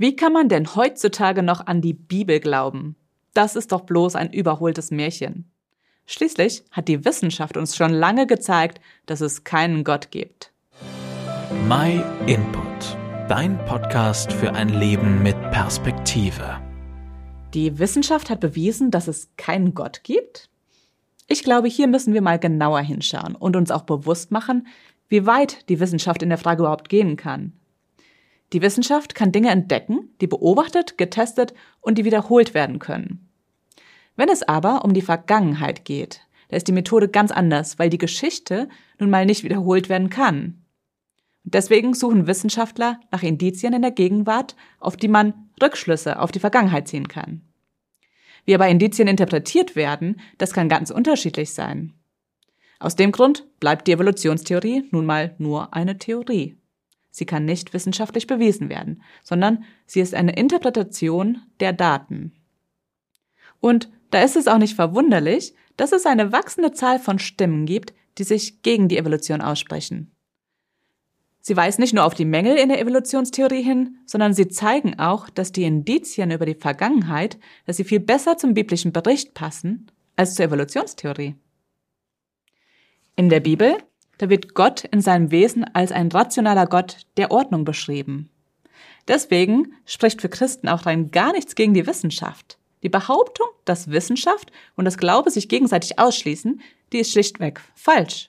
Wie kann man denn heutzutage noch an die Bibel glauben? Das ist doch bloß ein überholtes Märchen. Schließlich hat die Wissenschaft uns schon lange gezeigt, dass es keinen Gott gibt. My Input, dein Podcast für ein Leben mit Perspektive. Die Wissenschaft hat bewiesen, dass es keinen Gott gibt? Ich glaube, hier müssen wir mal genauer hinschauen und uns auch bewusst machen, wie weit die Wissenschaft in der Frage überhaupt gehen kann. Die Wissenschaft kann Dinge entdecken, die beobachtet, getestet und die wiederholt werden können. Wenn es aber um die Vergangenheit geht, da ist die Methode ganz anders, weil die Geschichte nun mal nicht wiederholt werden kann. deswegen suchen Wissenschaftler nach Indizien in der Gegenwart, auf die man Rückschlüsse auf die Vergangenheit ziehen kann. Wie aber Indizien interpretiert werden, das kann ganz unterschiedlich sein. Aus dem Grund bleibt die Evolutionstheorie nun mal nur eine Theorie. Sie kann nicht wissenschaftlich bewiesen werden, sondern sie ist eine Interpretation der Daten. Und da ist es auch nicht verwunderlich, dass es eine wachsende Zahl von Stimmen gibt, die sich gegen die Evolution aussprechen. Sie weisen nicht nur auf die Mängel in der Evolutionstheorie hin, sondern sie zeigen auch, dass die Indizien über die Vergangenheit, dass sie viel besser zum biblischen Bericht passen als zur Evolutionstheorie. In der Bibel da wird Gott in seinem Wesen als ein rationaler Gott der Ordnung beschrieben. Deswegen spricht für Christen auch rein gar nichts gegen die Wissenschaft. Die Behauptung, dass Wissenschaft und das Glaube sich gegenseitig ausschließen, die ist schlichtweg falsch.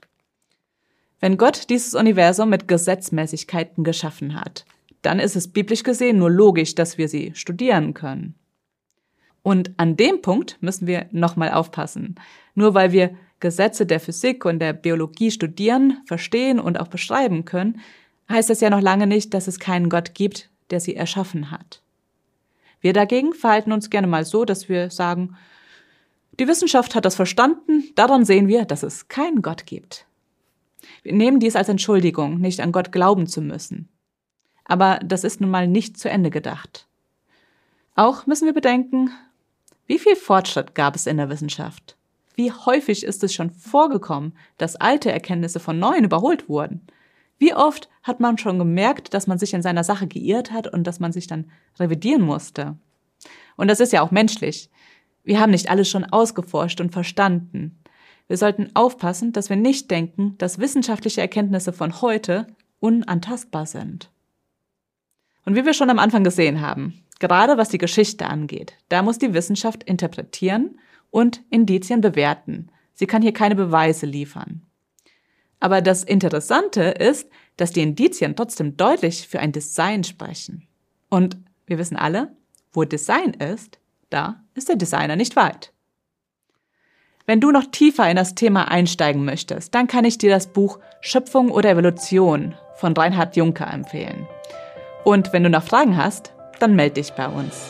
Wenn Gott dieses Universum mit Gesetzmäßigkeiten geschaffen hat, dann ist es biblisch gesehen nur logisch, dass wir sie studieren können. Und an dem Punkt müssen wir nochmal aufpassen. Nur weil wir Gesetze der Physik und der Biologie studieren, verstehen und auch beschreiben können, heißt das ja noch lange nicht, dass es keinen Gott gibt, der sie erschaffen hat. Wir dagegen verhalten uns gerne mal so, dass wir sagen, die Wissenschaft hat das verstanden, daran sehen wir, dass es keinen Gott gibt. Wir nehmen dies als Entschuldigung, nicht an Gott glauben zu müssen. Aber das ist nun mal nicht zu Ende gedacht. Auch müssen wir bedenken, wie viel Fortschritt gab es in der Wissenschaft? Wie häufig ist es schon vorgekommen, dass alte Erkenntnisse von neuen überholt wurden? Wie oft hat man schon gemerkt, dass man sich in seiner Sache geirrt hat und dass man sich dann revidieren musste? Und das ist ja auch menschlich. Wir haben nicht alles schon ausgeforscht und verstanden. Wir sollten aufpassen, dass wir nicht denken, dass wissenschaftliche Erkenntnisse von heute unantastbar sind. Und wie wir schon am Anfang gesehen haben, gerade was die Geschichte angeht, da muss die Wissenschaft interpretieren und Indizien bewerten. Sie kann hier keine Beweise liefern. Aber das Interessante ist, dass die Indizien trotzdem deutlich für ein Design sprechen. Und wir wissen alle, wo Design ist, da ist der Designer nicht weit. Wenn du noch tiefer in das Thema einsteigen möchtest, dann kann ich dir das Buch Schöpfung oder Evolution von Reinhard Juncker empfehlen. Und wenn du noch Fragen hast, dann melde dich bei uns.